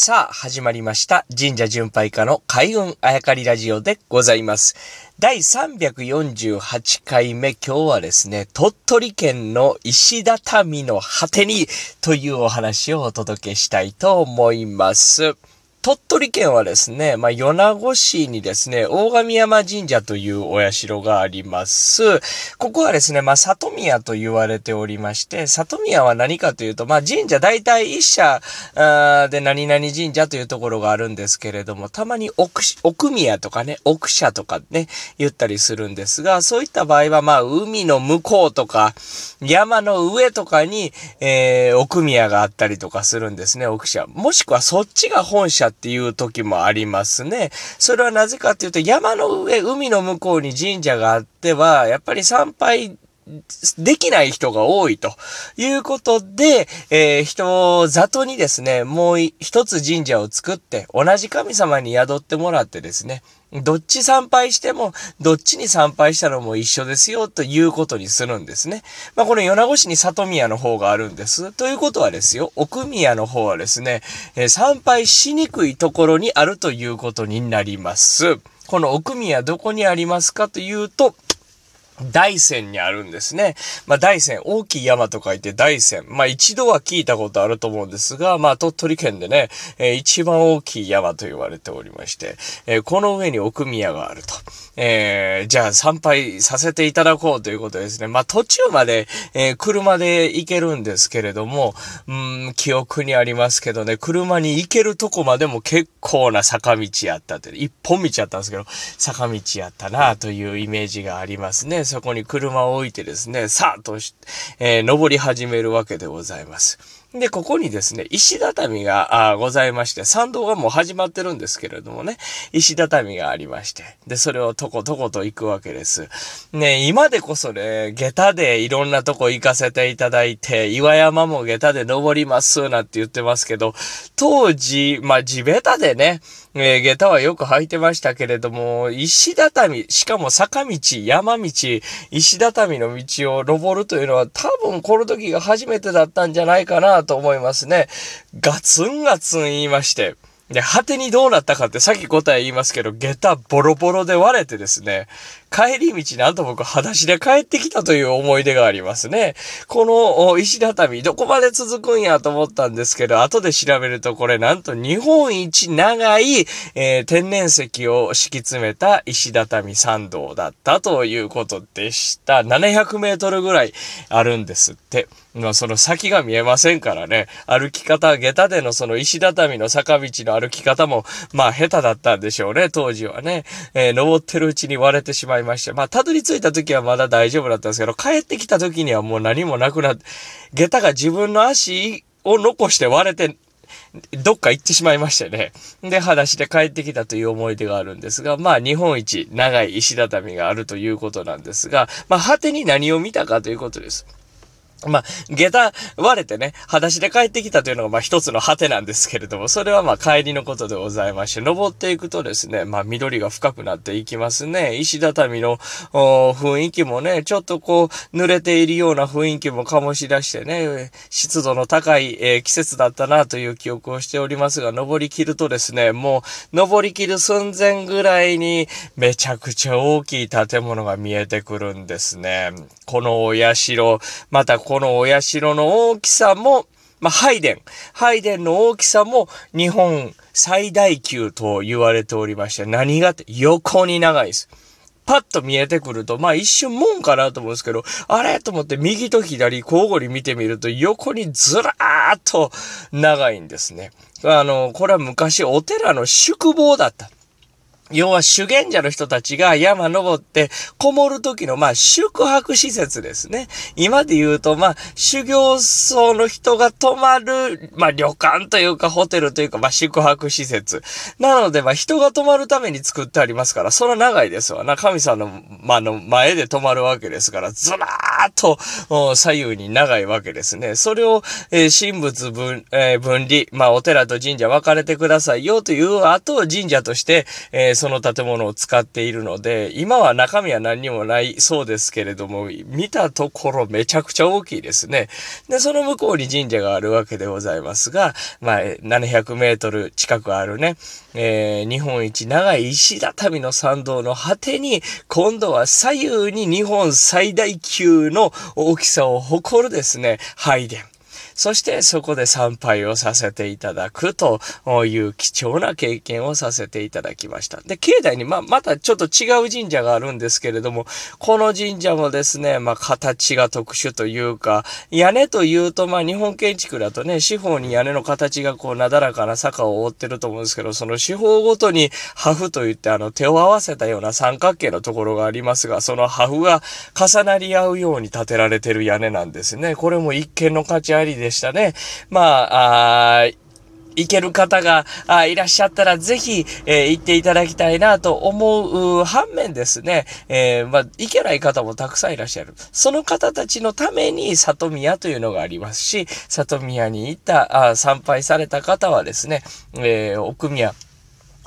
さあ、始まりました。神社巡拝家の開運あやかりラジオでございます。第348回目、今日はですね、鳥取県の石畳の果てにというお話をお届けしたいと思います。鳥取県はですね、まあ、米子市にですね、大神山神社というお社があります。ここはですね、まあ、里宮と言われておりまして、里宮は何かというと、まあ、神社大体一社で何々神社というところがあるんですけれども、たまに奥、奥宮とかね、奥社とかね、言ったりするんですが、そういった場合は、まあ、海の向こうとか、山の上とかに、えー、奥宮があったりとかするんですね、奥社。もしくはそっちが本社ってっていう時もありますね。それはなぜかっていうと、山の上、海の向こうに神社があっては、やっぱり参拝できない人が多いということで、えー、人里にですね、もう一つ神社を作って、同じ神様に宿ってもらってですね、どっち参拝しても、どっちに参拝したのも一緒ですよ、ということにするんですね。まあ、この米子市に里宮の方があるんです。ということはですよ、奥宮の方はですね、えー、参拝しにくいところにあるということになります。この奥宮どこにありますかというと、大山にあるんですね。まあ大山、大きい山と書いて大山。まあ一度は聞いたことあると思うんですが、まあ鳥取県でね、えー、一番大きい山と言われておりまして、えー、この上に奥宮があると。えー、じゃあ参拝させていただこうということですね。まあ途中まで、え車で行けるんですけれども、うん、記憶にありますけどね、車に行けるとこまでも結構な坂道やったって、一本道やったんですけど、坂道やったなというイメージがありますね。そこに車を置いてですね、さあとし、えー、登り始めるわけでございます。で、ここにですね、石畳がございまして、参道がもう始まってるんですけれどもね、石畳がありまして、で、それをとことこと行くわけです。ね、今でこそね、下駄でいろんなとこ行かせていただいて、岩山も下駄で登りますなんて言ってますけど、当時、まあ、地べたでね、えー、下駄はよく履いてましたけれども、石畳、しかも坂道、山道、石畳の道を登るというのは多分この時が初めてだったんじゃないかなと思いますね。ガツンガツン言いまして。で、果てにどうなったかってさっき答え言いますけど、下駄ボロボロで割れてですね、帰り道なんと僕裸足で帰ってきたという思い出がありますね。この石畳、どこまで続くんやと思ったんですけど、後で調べるとこれなんと日本一長い、えー、天然石を敷き詰めた石畳参道だったということでした。700メートルぐらいあるんですって。まあその先が見えませんからね、歩き方、下駄でのその石畳の坂道の歩き方も、まあ下手だったんでしょうね、当時はね。えー、登ってるうちに割れてしまいました。まあ、たどり着いた時はまだ大丈夫だったんですけど、帰ってきた時にはもう何もなくなって、下駄が自分の足を残して割れて、どっか行ってしまいましてね。で、裸足で帰ってきたという思い出があるんですが、まあ、日本一長い石畳があるということなんですが、まあ、果てに何を見たかということです。まあ、下駄割れてね、裸足で帰ってきたというのがまあ一つの果てなんですけれども、それはまあ帰りのことでございまして、登っていくとですね、まあ緑が深くなっていきますね。石畳の雰囲気もね、ちょっとこう濡れているような雰囲気も醸し出してね、湿度の高い、えー、季節だったなという記憶をしておりますが、登り切るとですね、もう登り切る寸前ぐらいにめちゃくちゃ大きい建物が見えてくるんですね。このお社、またこのお社の大きさも、まあ、拝殿。拝殿の大きさも日本最大級と言われておりまして、何がって横に長いです。パッと見えてくると、まあ一瞬門かなと思うんですけど、あれ？と思って右と左交互に見てみると横にずらーっと長いんですね。あの、これは昔お寺の宿坊だった。要は修験者の人たちが山登ってこもる時のまあ宿泊施設ですね。今で言うとまあ修行僧の人が泊まるまあ旅館というかホテルというかまあ宿泊施設。なのでまあ人が泊まるために作ってありますから、その長いですわな。神さんの,、まあの前で泊まるわけですから、ずらーっと左右に長いわけですね。それを、えー、神仏分,、えー、分離、まあお寺と神社分かれてくださいよという後、神社として、えーその建物を使っているので、今は中身は何にもないそうですけれども、見たところめちゃくちゃ大きいですね。で、その向こうに神社があるわけでございますが、まあ、700メートル近くあるね、えー、日本一長い石畳の参道の果てに、今度は左右に日本最大級の大きさを誇るですね、拝殿。そしてそこで参拝をさせていただくという貴重な経験をさせていただきました。で、境内にま、またちょっと違う神社があるんですけれども、この神社もですね、まあ、形が特殊というか、屋根というと、まあ、日本建築だとね、四方に屋根の形がこう、なだらかな坂を覆ってると思うんですけど、その四方ごとにハフといって、あの、手を合わせたような三角形のところがありますが、そのハフが重なり合うように建てられてる屋根なんですね。これも一見の価値ありででしたね。まあ、あ行ける方があいらっしゃったらぜひ、えー、行っていただきたいなと思う反面ですね、えー、まあ、行けない方もたくさんいらっしゃる。その方たちのために里宮というのがありますし、里宮に行った、あ参拝された方はですね、えー、奥宮、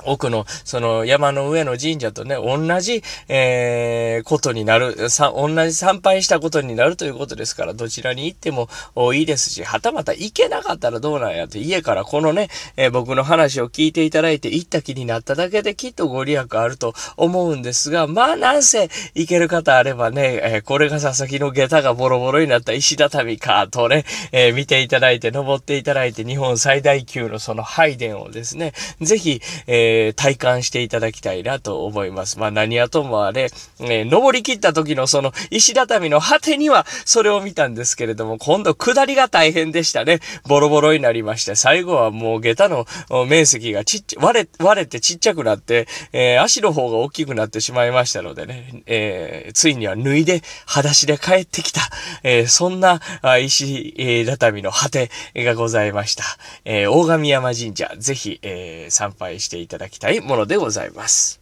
奥の、その山の上の神社とね、同じ、えー、ことになる、さ、同じ参拝したことになるということですから、どちらに行ってもいいですし、はたまた行けなかったらどうなんやと、家からこのね、えー、僕の話を聞いていただいて行った気になっただけできっとご利益あると思うんですが、まあなんせ行ける方あればね、えー、これが佐々木の下駄がボロボロになった石畳か、とね、えー、見ていただいて、登っていただいて、日本最大級のその拝殿をですね、ぜひ、えーえー、体感していただきたいなと思います。まあ何やともあれ、えー、登り切った時のその石畳の果てにはそれを見たんですけれども、今度下りが大変でしたね。ボロボロになりまして、最後はもう下駄の面積がちっちゃ、割れ、割れてちっちゃくなって、えー、足の方が大きくなってしまいましたのでね、えー、ついには脱いで、裸足で帰ってきた、えー、そんな石、畳の果てがございました。え、大神山神社、ぜひ、え、参拝していただいただきたいものでございます。